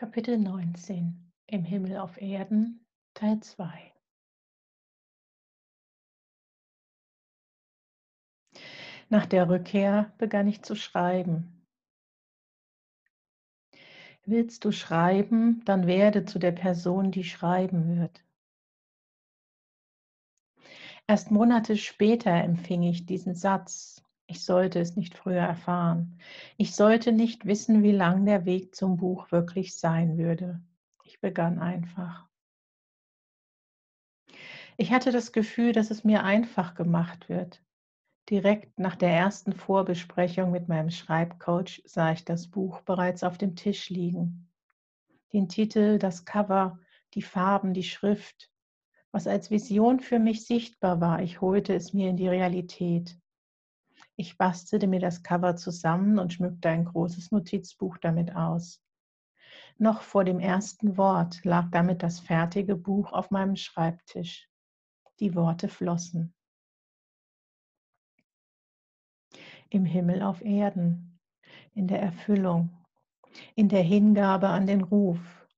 Kapitel 19 Im Himmel auf Erden Teil 2 Nach der Rückkehr begann ich zu schreiben. Willst du schreiben, dann werde zu der Person, die schreiben wird. Erst Monate später empfing ich diesen Satz. Ich sollte es nicht früher erfahren. Ich sollte nicht wissen, wie lang der Weg zum Buch wirklich sein würde. Ich begann einfach. Ich hatte das Gefühl, dass es mir einfach gemacht wird. Direkt nach der ersten Vorbesprechung mit meinem Schreibcoach sah ich das Buch bereits auf dem Tisch liegen. Den Titel, das Cover, die Farben, die Schrift, was als Vision für mich sichtbar war, ich holte es mir in die Realität. Ich bastelte mir das Cover zusammen und schmückte ein großes Notizbuch damit aus. Noch vor dem ersten Wort lag damit das fertige Buch auf meinem Schreibtisch. Die Worte flossen. Im Himmel auf Erden, in der Erfüllung, in der Hingabe an den Ruf,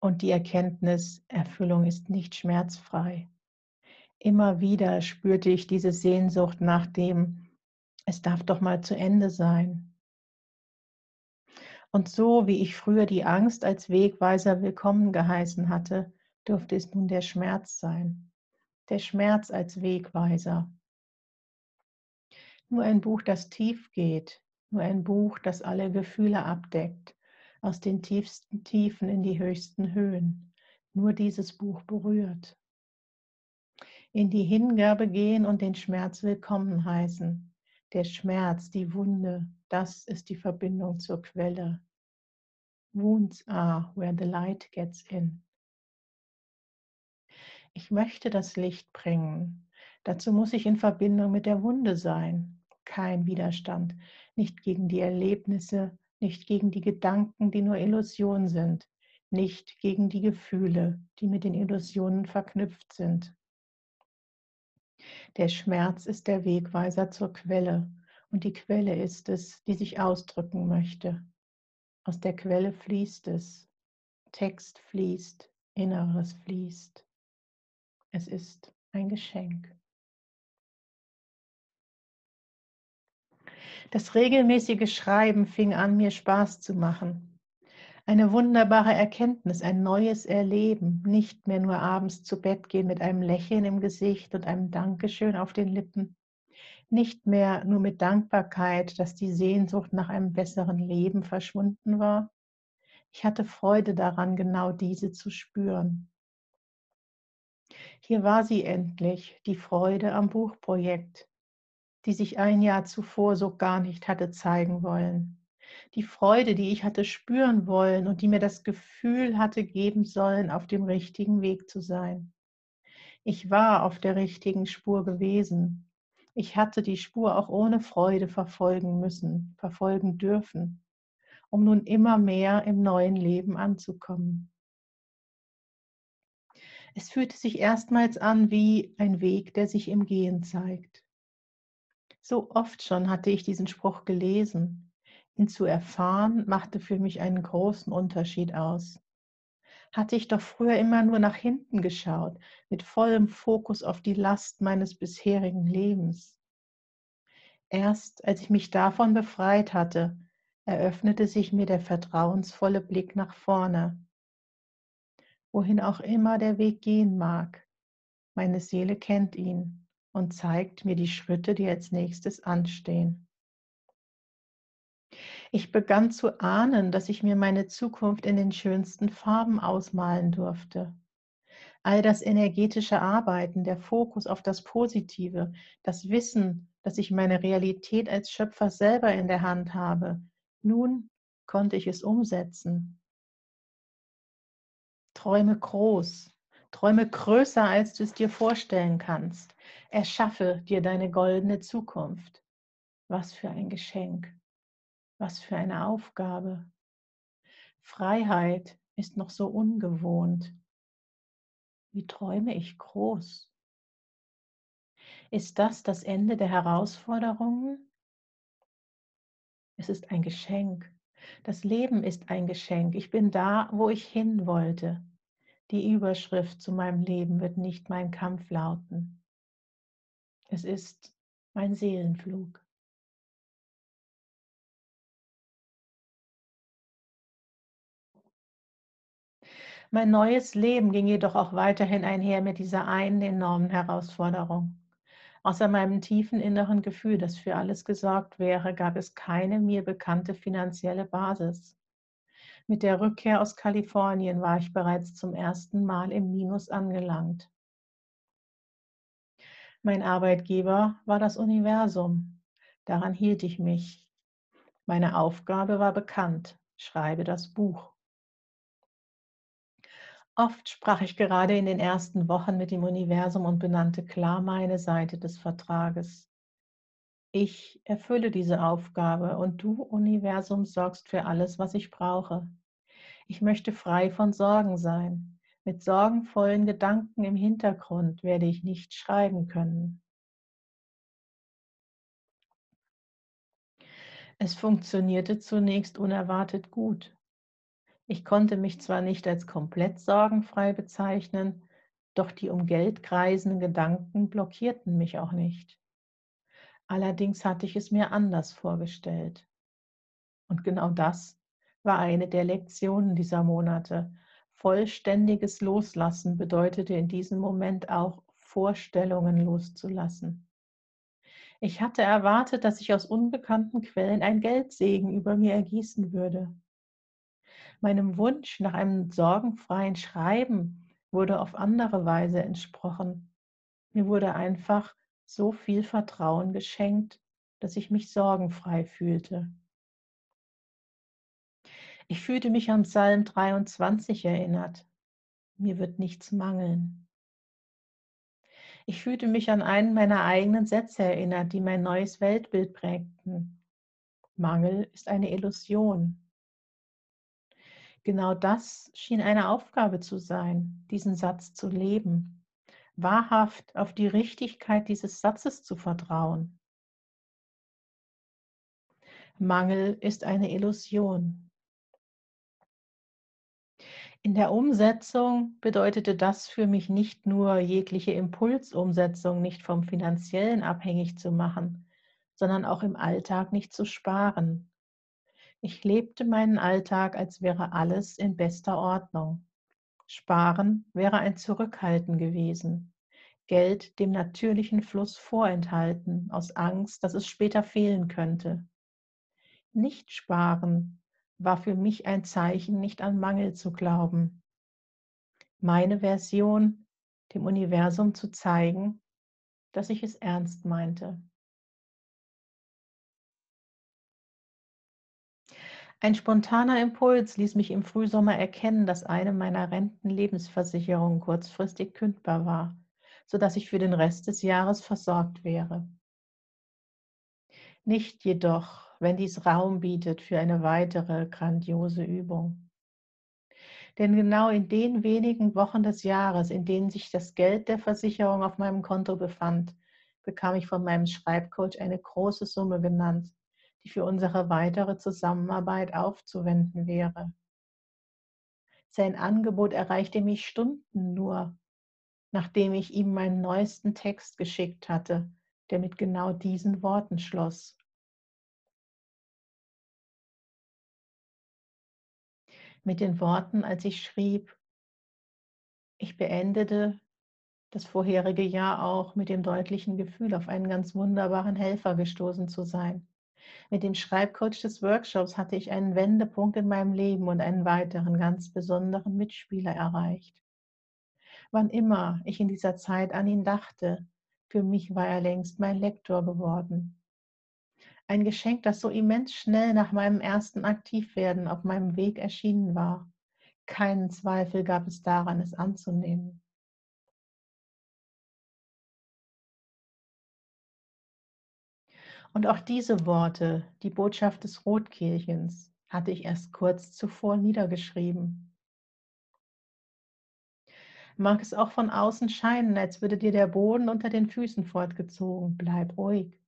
und die Erkenntnis, Erfüllung ist nicht schmerzfrei. Immer wieder spürte ich diese Sehnsucht nach dem, es darf doch mal zu Ende sein. Und so wie ich früher die Angst als Wegweiser willkommen geheißen hatte, durfte es nun der Schmerz sein. Der Schmerz als Wegweiser. Nur ein Buch, das tief geht, nur ein Buch, das alle Gefühle abdeckt, aus den tiefsten Tiefen in die höchsten Höhen. Nur dieses Buch berührt. In die Hingabe gehen und den Schmerz willkommen heißen. Der Schmerz, die Wunde, das ist die Verbindung zur Quelle. Wounds are where the light gets in. Ich möchte das Licht bringen. Dazu muss ich in Verbindung mit der Wunde sein. Kein Widerstand, nicht gegen die Erlebnisse, nicht gegen die Gedanken, die nur Illusion sind, nicht gegen die Gefühle, die mit den Illusionen verknüpft sind. Der Schmerz ist der Wegweiser zur Quelle und die Quelle ist es, die sich ausdrücken möchte. Aus der Quelle fließt es, Text fließt, Inneres fließt. Es ist ein Geschenk. Das regelmäßige Schreiben fing an, mir Spaß zu machen. Eine wunderbare Erkenntnis, ein neues Erleben, nicht mehr nur abends zu Bett gehen mit einem Lächeln im Gesicht und einem Dankeschön auf den Lippen, nicht mehr nur mit Dankbarkeit, dass die Sehnsucht nach einem besseren Leben verschwunden war. Ich hatte Freude daran, genau diese zu spüren. Hier war sie endlich, die Freude am Buchprojekt, die sich ein Jahr zuvor so gar nicht hatte zeigen wollen. Die Freude, die ich hatte spüren wollen und die mir das Gefühl hatte geben sollen, auf dem richtigen Weg zu sein. Ich war auf der richtigen Spur gewesen. Ich hatte die Spur auch ohne Freude verfolgen müssen, verfolgen dürfen, um nun immer mehr im neuen Leben anzukommen. Es fühlte sich erstmals an wie ein Weg, der sich im Gehen zeigt. So oft schon hatte ich diesen Spruch gelesen. Ihn zu erfahren machte für mich einen großen Unterschied aus. Hatte ich doch früher immer nur nach hinten geschaut, mit vollem Fokus auf die Last meines bisherigen Lebens. Erst als ich mich davon befreit hatte, eröffnete sich mir der vertrauensvolle Blick nach vorne. Wohin auch immer der Weg gehen mag, meine Seele kennt ihn und zeigt mir die Schritte, die als nächstes anstehen. Ich begann zu ahnen, dass ich mir meine Zukunft in den schönsten Farben ausmalen durfte. All das energetische Arbeiten, der Fokus auf das Positive, das Wissen, dass ich meine Realität als Schöpfer selber in der Hand habe, nun konnte ich es umsetzen. Träume groß, träume größer, als du es dir vorstellen kannst. Erschaffe dir deine goldene Zukunft. Was für ein Geschenk. Was für eine Aufgabe. Freiheit ist noch so ungewohnt. Wie träume ich groß? Ist das das Ende der Herausforderungen? Es ist ein Geschenk. Das Leben ist ein Geschenk. Ich bin da, wo ich hin wollte. Die Überschrift zu meinem Leben wird nicht mein Kampf lauten. Es ist mein Seelenflug. Mein neues Leben ging jedoch auch weiterhin einher mit dieser einen enormen Herausforderung. Außer meinem tiefen inneren Gefühl, dass für alles gesorgt wäre, gab es keine mir bekannte finanzielle Basis. Mit der Rückkehr aus Kalifornien war ich bereits zum ersten Mal im Minus angelangt. Mein Arbeitgeber war das Universum. Daran hielt ich mich. Meine Aufgabe war bekannt. Schreibe das Buch. Oft sprach ich gerade in den ersten Wochen mit dem Universum und benannte klar meine Seite des Vertrages. Ich erfülle diese Aufgabe und du, Universum, sorgst für alles, was ich brauche. Ich möchte frei von Sorgen sein. Mit sorgenvollen Gedanken im Hintergrund werde ich nicht schreiben können. Es funktionierte zunächst unerwartet gut. Ich konnte mich zwar nicht als komplett sorgenfrei bezeichnen, doch die um Geld kreisenden Gedanken blockierten mich auch nicht. Allerdings hatte ich es mir anders vorgestellt. Und genau das war eine der Lektionen dieser Monate. Vollständiges Loslassen bedeutete in diesem Moment auch Vorstellungen loszulassen. Ich hatte erwartet, dass sich aus unbekannten Quellen ein Geldsegen über mir ergießen würde. Meinem Wunsch nach einem sorgenfreien Schreiben wurde auf andere Weise entsprochen. Mir wurde einfach so viel Vertrauen geschenkt, dass ich mich sorgenfrei fühlte. Ich fühlte mich an Psalm 23 erinnert. Mir wird nichts mangeln. Ich fühlte mich an einen meiner eigenen Sätze erinnert, die mein neues Weltbild prägten. Mangel ist eine Illusion. Genau das schien eine Aufgabe zu sein, diesen Satz zu leben, wahrhaft auf die Richtigkeit dieses Satzes zu vertrauen. Mangel ist eine Illusion. In der Umsetzung bedeutete das für mich nicht nur jegliche Impulsumsetzung nicht vom finanziellen abhängig zu machen, sondern auch im Alltag nicht zu sparen, ich lebte meinen Alltag, als wäre alles in bester Ordnung. Sparen wäre ein Zurückhalten gewesen, Geld dem natürlichen Fluss vorenthalten, aus Angst, dass es später fehlen könnte. Nicht sparen war für mich ein Zeichen, nicht an Mangel zu glauben. Meine Version, dem Universum zu zeigen, dass ich es ernst meinte. Ein spontaner Impuls ließ mich im Frühsommer erkennen, dass eine meiner Rentenlebensversicherungen kurzfristig kündbar war, sodass ich für den Rest des Jahres versorgt wäre. Nicht jedoch, wenn dies Raum bietet für eine weitere grandiose Übung. Denn genau in den wenigen Wochen des Jahres, in denen sich das Geld der Versicherung auf meinem Konto befand, bekam ich von meinem Schreibcoach eine große Summe genannt, die für unsere weitere Zusammenarbeit aufzuwenden wäre. Sein Angebot erreichte mich Stunden nur, nachdem ich ihm meinen neuesten Text geschickt hatte, der mit genau diesen Worten schloss. Mit den Worten, als ich schrieb, ich beendete das vorherige Jahr auch mit dem deutlichen Gefühl, auf einen ganz wunderbaren Helfer gestoßen zu sein. Mit dem Schreibcoach des Workshops hatte ich einen Wendepunkt in meinem Leben und einen weiteren ganz besonderen Mitspieler erreicht. Wann immer ich in dieser Zeit an ihn dachte, für mich war er längst mein Lektor geworden. Ein Geschenk, das so immens schnell nach meinem ersten Aktivwerden auf meinem Weg erschienen war. Keinen Zweifel gab es daran, es anzunehmen. Und auch diese Worte, die Botschaft des Rotkehlchens, hatte ich erst kurz zuvor niedergeschrieben. Mag es auch von außen scheinen, als würde dir der Boden unter den Füßen fortgezogen. Bleib ruhig,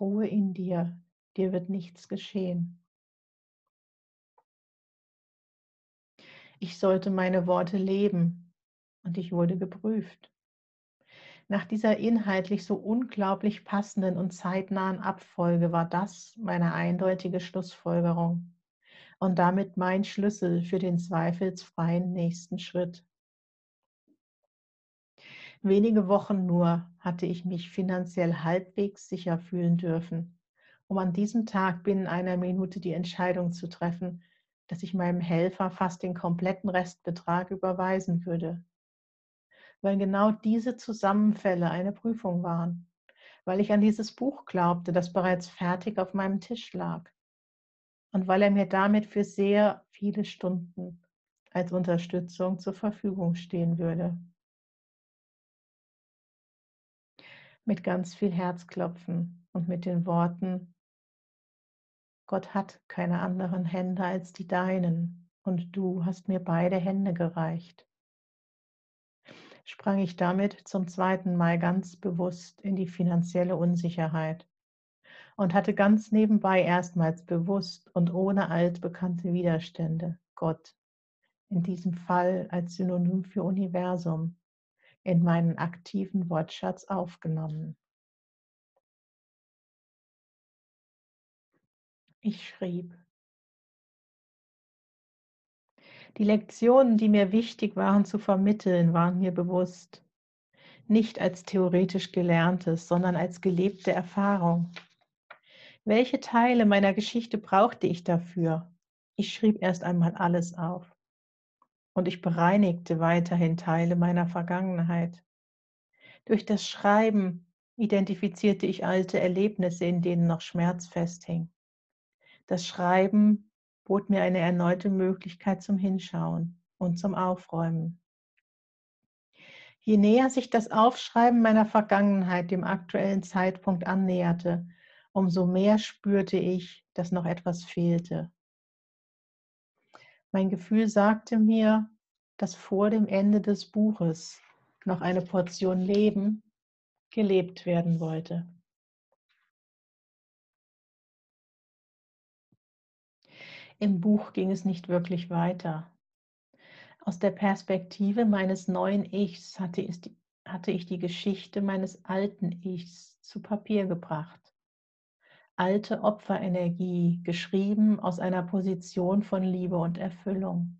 Ruhe in dir, dir wird nichts geschehen. Ich sollte meine Worte leben und ich wurde geprüft. Nach dieser inhaltlich so unglaublich passenden und zeitnahen Abfolge war das meine eindeutige Schlussfolgerung und damit mein Schlüssel für den zweifelsfreien nächsten Schritt. Wenige Wochen nur hatte ich mich finanziell halbwegs sicher fühlen dürfen, um an diesem Tag binnen einer Minute die Entscheidung zu treffen, dass ich meinem Helfer fast den kompletten Restbetrag überweisen würde. Weil genau diese Zusammenfälle eine Prüfung waren, weil ich an dieses Buch glaubte, das bereits fertig auf meinem Tisch lag und weil er mir damit für sehr viele Stunden als Unterstützung zur Verfügung stehen würde. Mit ganz viel Herzklopfen und mit den Worten, Gott hat keine anderen Hände als die deinen und du hast mir beide Hände gereicht. Sprang ich damit zum zweiten Mal ganz bewusst in die finanzielle Unsicherheit und hatte ganz nebenbei erstmals bewusst und ohne altbekannte Widerstände Gott, in diesem Fall als Synonym für Universum, in meinen aktiven Wortschatz aufgenommen. Ich schrieb. Die Lektionen, die mir wichtig waren zu vermitteln, waren mir bewusst. Nicht als theoretisch gelerntes, sondern als gelebte Erfahrung. Welche Teile meiner Geschichte brauchte ich dafür? Ich schrieb erst einmal alles auf. Und ich bereinigte weiterhin Teile meiner Vergangenheit. Durch das Schreiben identifizierte ich alte Erlebnisse, in denen noch Schmerz festhing. Das Schreiben bot mir eine erneute Möglichkeit zum Hinschauen und zum Aufräumen. Je näher sich das Aufschreiben meiner Vergangenheit dem aktuellen Zeitpunkt annäherte, umso mehr spürte ich, dass noch etwas fehlte. Mein Gefühl sagte mir, dass vor dem Ende des Buches noch eine Portion Leben gelebt werden wollte. Im Buch ging es nicht wirklich weiter. Aus der Perspektive meines neuen Ichs hatte ich die Geschichte meines alten Ichs zu Papier gebracht alte Opferenergie, geschrieben aus einer Position von Liebe und Erfüllung.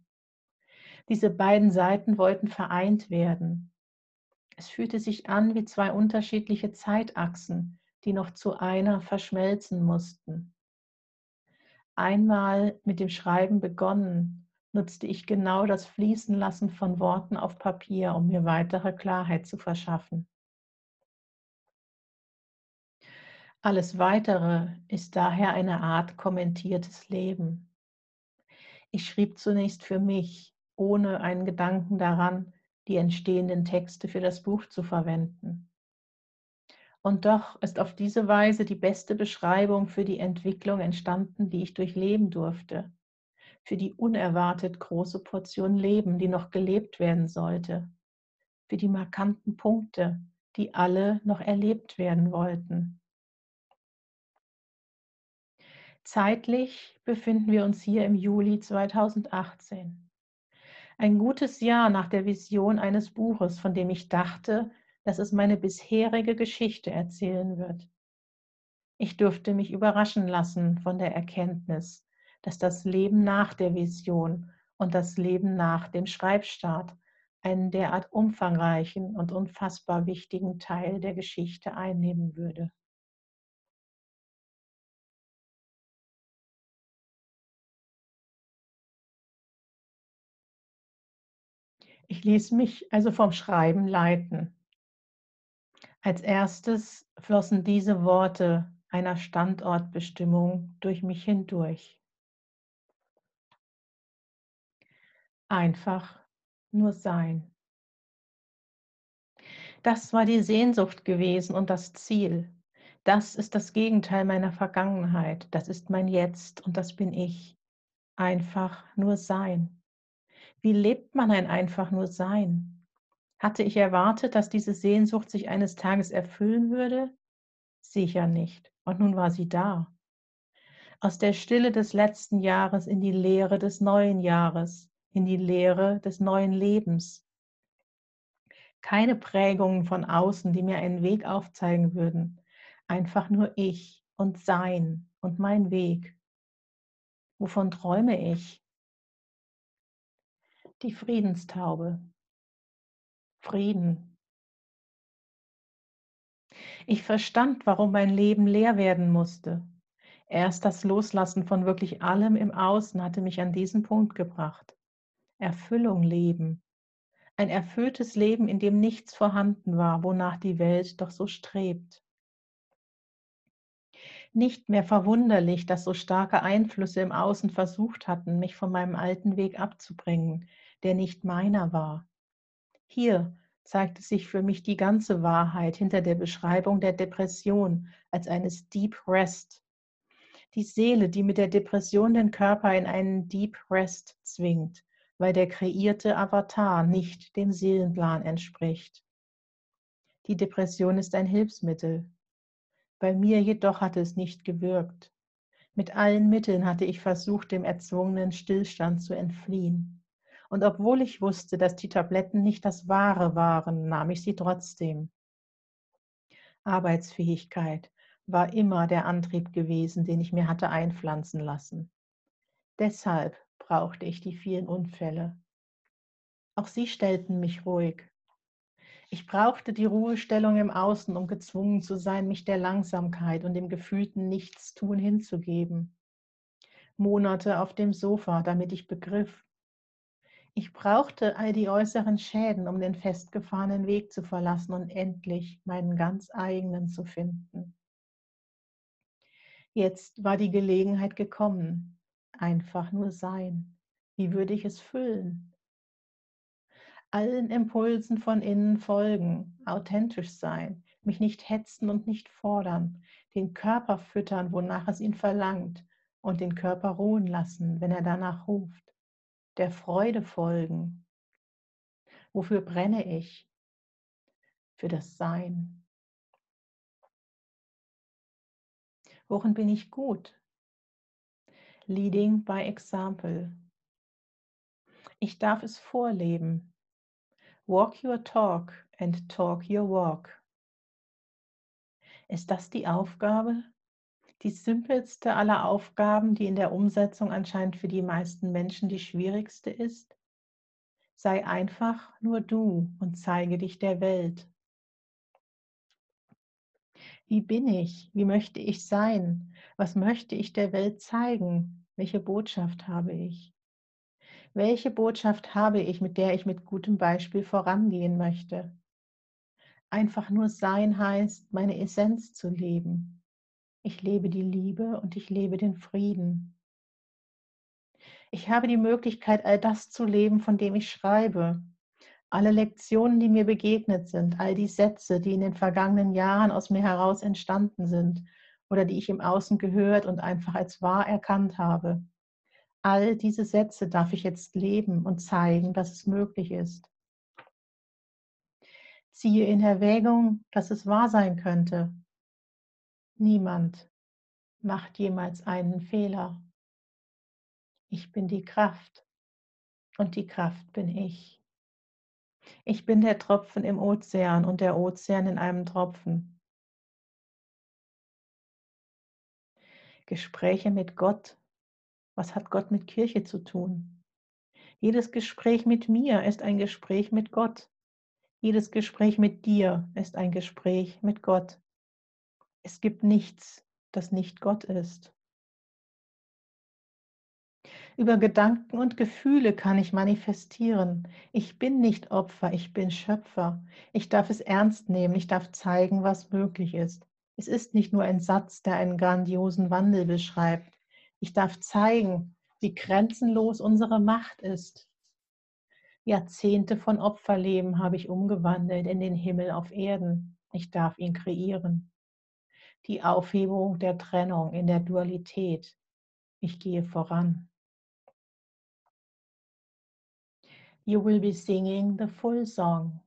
Diese beiden Seiten wollten vereint werden. Es fühlte sich an wie zwei unterschiedliche Zeitachsen, die noch zu einer verschmelzen mussten. Einmal mit dem Schreiben begonnen, nutzte ich genau das Fließenlassen von Worten auf Papier, um mir weitere Klarheit zu verschaffen. Alles Weitere ist daher eine Art kommentiertes Leben. Ich schrieb zunächst für mich, ohne einen Gedanken daran, die entstehenden Texte für das Buch zu verwenden. Und doch ist auf diese Weise die beste Beschreibung für die Entwicklung entstanden, die ich durchleben durfte, für die unerwartet große Portion Leben, die noch gelebt werden sollte, für die markanten Punkte, die alle noch erlebt werden wollten. Zeitlich befinden wir uns hier im Juli 2018. Ein gutes Jahr nach der Vision eines Buches, von dem ich dachte, dass es meine bisherige Geschichte erzählen wird. Ich durfte mich überraschen lassen von der Erkenntnis, dass das Leben nach der Vision und das Leben nach dem Schreibstart einen derart umfangreichen und unfassbar wichtigen Teil der Geschichte einnehmen würde. Ich ließ mich also vom Schreiben leiten. Als erstes flossen diese Worte einer Standortbestimmung durch mich hindurch. Einfach nur sein. Das war die Sehnsucht gewesen und das Ziel. Das ist das Gegenteil meiner Vergangenheit. Das ist mein Jetzt und das bin ich. Einfach nur sein. Wie lebt man ein einfach nur Sein? Hatte ich erwartet, dass diese Sehnsucht sich eines Tages erfüllen würde? Sicher nicht. Und nun war sie da. Aus der Stille des letzten Jahres in die Leere des neuen Jahres, in die Lehre des neuen Lebens. Keine Prägungen von außen, die mir einen Weg aufzeigen würden. Einfach nur ich und Sein und mein Weg. Wovon träume ich? Die Friedenstaube. Frieden. Ich verstand, warum mein Leben leer werden musste. Erst das Loslassen von wirklich allem im Außen hatte mich an diesen Punkt gebracht. Erfüllung leben. Ein erfülltes Leben, in dem nichts vorhanden war, wonach die Welt doch so strebt. Nicht mehr verwunderlich, dass so starke Einflüsse im Außen versucht hatten, mich von meinem alten Weg abzubringen, der nicht meiner war. Hier zeigte sich für mich die ganze Wahrheit hinter der Beschreibung der Depression als eines Deep Rest. Die Seele, die mit der Depression den Körper in einen Deep Rest zwingt, weil der kreierte Avatar nicht dem Seelenplan entspricht. Die Depression ist ein Hilfsmittel. Bei mir jedoch hatte es nicht gewirkt. Mit allen Mitteln hatte ich versucht, dem erzwungenen Stillstand zu entfliehen. Und obwohl ich wusste, dass die Tabletten nicht das Wahre waren, nahm ich sie trotzdem. Arbeitsfähigkeit war immer der Antrieb gewesen, den ich mir hatte einpflanzen lassen. Deshalb brauchte ich die vielen Unfälle. Auch sie stellten mich ruhig. Ich brauchte die Ruhestellung im Außen, um gezwungen zu sein, mich der Langsamkeit und dem gefühlten Nichtstun hinzugeben. Monate auf dem Sofa, damit ich begriff, ich brauchte all die äußeren Schäden, um den festgefahrenen Weg zu verlassen und endlich meinen ganz eigenen zu finden. Jetzt war die Gelegenheit gekommen. Einfach nur sein. Wie würde ich es füllen? Allen Impulsen von innen folgen, authentisch sein, mich nicht hetzen und nicht fordern, den Körper füttern, wonach es ihn verlangt, und den Körper ruhen lassen, wenn er danach ruft der Freude folgen. Wofür brenne ich? Für das Sein. Worin bin ich gut? Leading by Example. Ich darf es vorleben. Walk your talk and talk your walk. Ist das die Aufgabe? Die simpelste aller Aufgaben, die in der Umsetzung anscheinend für die meisten Menschen die schwierigste ist? Sei einfach nur du und zeige dich der Welt. Wie bin ich? Wie möchte ich sein? Was möchte ich der Welt zeigen? Welche Botschaft habe ich? Welche Botschaft habe ich, mit der ich mit gutem Beispiel vorangehen möchte? Einfach nur sein heißt, meine Essenz zu leben, ich lebe die Liebe und ich lebe den Frieden. Ich habe die Möglichkeit, all das zu leben, von dem ich schreibe. Alle Lektionen, die mir begegnet sind, all die Sätze, die in den vergangenen Jahren aus mir heraus entstanden sind oder die ich im Außen gehört und einfach als wahr erkannt habe. All diese Sätze darf ich jetzt leben und zeigen, dass es möglich ist. Ziehe in Erwägung, dass es wahr sein könnte, Niemand macht jemals einen Fehler. Ich bin die Kraft und die Kraft bin ich. Ich bin der Tropfen im Ozean und der Ozean in einem Tropfen. Gespräche mit Gott. Was hat Gott mit Kirche zu tun? Jedes Gespräch mit mir ist ein Gespräch mit Gott. Jedes Gespräch mit dir ist ein Gespräch mit Gott. Es gibt nichts, das nicht Gott ist. Über Gedanken und Gefühle kann ich manifestieren. Ich bin nicht Opfer, ich bin Schöpfer. Ich darf es ernst nehmen, ich darf zeigen, was möglich ist. Es ist nicht nur ein Satz, der einen grandiosen Wandel beschreibt. Ich darf zeigen, wie grenzenlos unsere Macht ist. Jahrzehnte von Opferleben habe ich umgewandelt in den Himmel auf Erden. Ich darf ihn kreieren die Aufhebung der Trennung in der Dualität. Ich gehe voran. You will be singing the full song.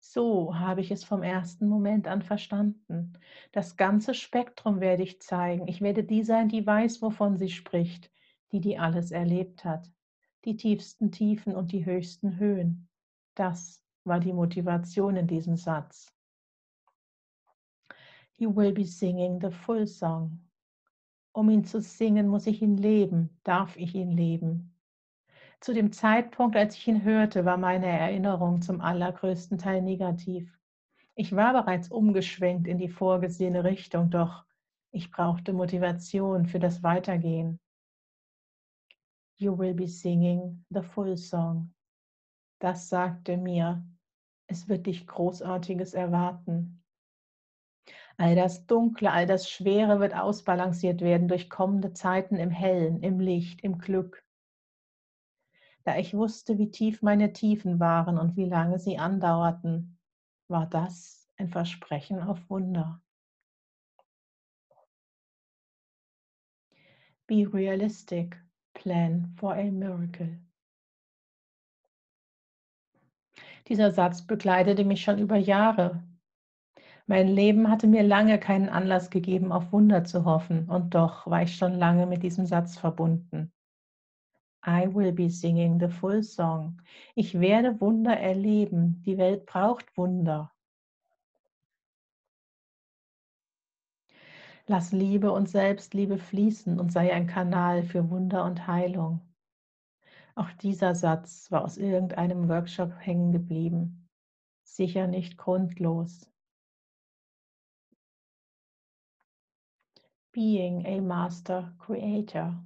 So habe ich es vom ersten Moment an verstanden. Das ganze Spektrum werde ich zeigen. Ich werde die sein, die weiß, wovon sie spricht, die die alles erlebt hat. die tiefsten Tiefen und die höchsten Höhen. Das war die Motivation in diesem Satz. You will be singing the full song. Um ihn zu singen, muss ich ihn leben, darf ich ihn leben. Zu dem Zeitpunkt, als ich ihn hörte, war meine Erinnerung zum allergrößten Teil negativ. Ich war bereits umgeschwenkt in die vorgesehene Richtung, doch ich brauchte Motivation für das Weitergehen. You will be singing the full song. Das sagte mir, es wird dich Großartiges erwarten. All das Dunkle, all das Schwere wird ausbalanciert werden durch kommende Zeiten im Hellen, im Licht, im Glück. Da ich wusste, wie tief meine Tiefen waren und wie lange sie andauerten, war das ein Versprechen auf Wunder. Be realistic, plan for a miracle. Dieser Satz begleitete mich schon über Jahre. Mein Leben hatte mir lange keinen Anlass gegeben, auf Wunder zu hoffen, und doch war ich schon lange mit diesem Satz verbunden. I will be singing the full song. Ich werde Wunder erleben. Die Welt braucht Wunder. Lass Liebe und Selbstliebe fließen und sei ein Kanal für Wunder und Heilung. Auch dieser Satz war aus irgendeinem Workshop hängen geblieben. Sicher nicht grundlos. Being a Master Creator.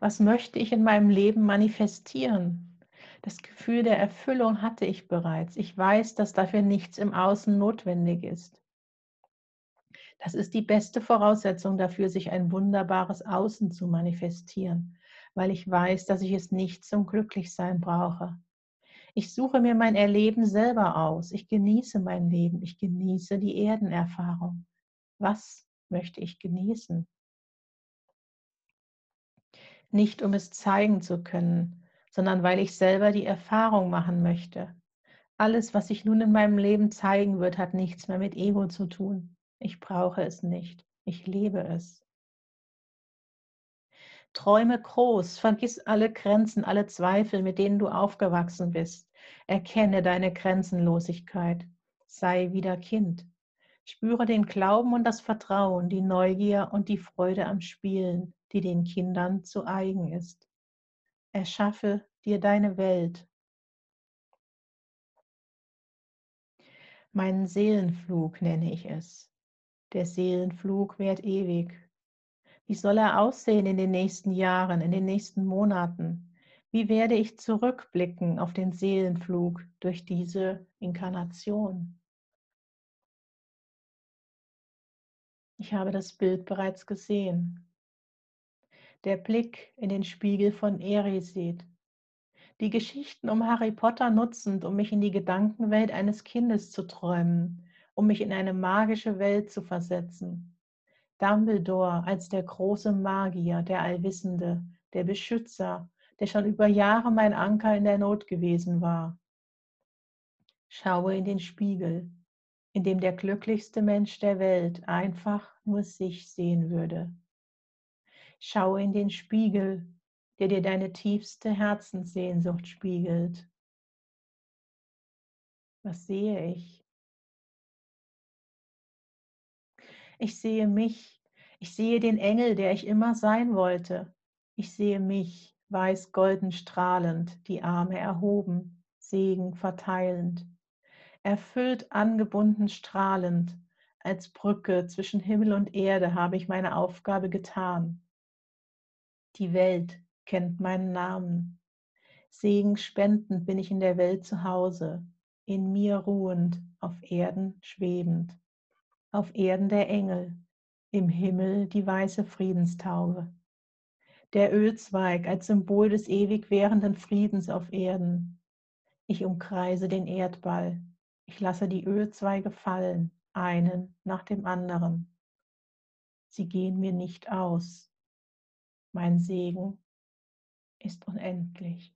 Was möchte ich in meinem Leben manifestieren? Das Gefühl der Erfüllung hatte ich bereits. Ich weiß, dass dafür nichts im Außen notwendig ist. Das ist die beste Voraussetzung dafür, sich ein wunderbares Außen zu manifestieren, weil ich weiß, dass ich es nicht zum Glücklichsein brauche. Ich suche mir mein Erleben selber aus. Ich genieße mein Leben. Ich genieße die Erdenerfahrung. Was möchte ich genießen? Nicht um es zeigen zu können, sondern weil ich selber die Erfahrung machen möchte. Alles, was sich nun in meinem Leben zeigen wird, hat nichts mehr mit Ego zu tun. Ich brauche es nicht. Ich lebe es. Träume groß, vergiss alle Grenzen, alle Zweifel, mit denen du aufgewachsen bist. Erkenne deine Grenzenlosigkeit. Sei wieder Kind. Spüre den Glauben und das Vertrauen, die Neugier und die Freude am Spielen, die den Kindern zu eigen ist. Erschaffe dir deine Welt. Meinen Seelenflug nenne ich es. Der Seelenflug währt ewig. Wie soll er aussehen in den nächsten Jahren, in den nächsten Monaten? Wie werde ich zurückblicken auf den Seelenflug durch diese Inkarnation? Ich habe das Bild bereits gesehen. Der Blick in den Spiegel von Erised. Die Geschichten um Harry Potter nutzend, um mich in die Gedankenwelt eines Kindes zu träumen, um mich in eine magische Welt zu versetzen. Dumbledore als der große Magier, der Allwissende, der Beschützer, der schon über Jahre mein Anker in der Not gewesen war. Schaue in den Spiegel, in dem der glücklichste Mensch der Welt einfach nur sich sehen würde. Schaue in den Spiegel, der dir deine tiefste Herzenssehnsucht spiegelt. Was sehe ich? Ich sehe mich. Ich sehe den Engel, der ich immer sein wollte. Ich sehe mich, weiß-golden strahlend, die Arme erhoben, Segen verteilend. Erfüllt, angebunden, strahlend, als Brücke zwischen Himmel und Erde habe ich meine Aufgabe getan. Die Welt kennt meinen Namen. Segen spendend bin ich in der Welt zu Hause, in mir ruhend, auf Erden schwebend auf Erden der Engel, im Himmel die weiße Friedenstaube. Der Ölzweig als Symbol des ewig währenden Friedens auf Erden. Ich umkreise den Erdball. Ich lasse die Ölzweige fallen, einen nach dem anderen. Sie gehen mir nicht aus. Mein Segen ist unendlich.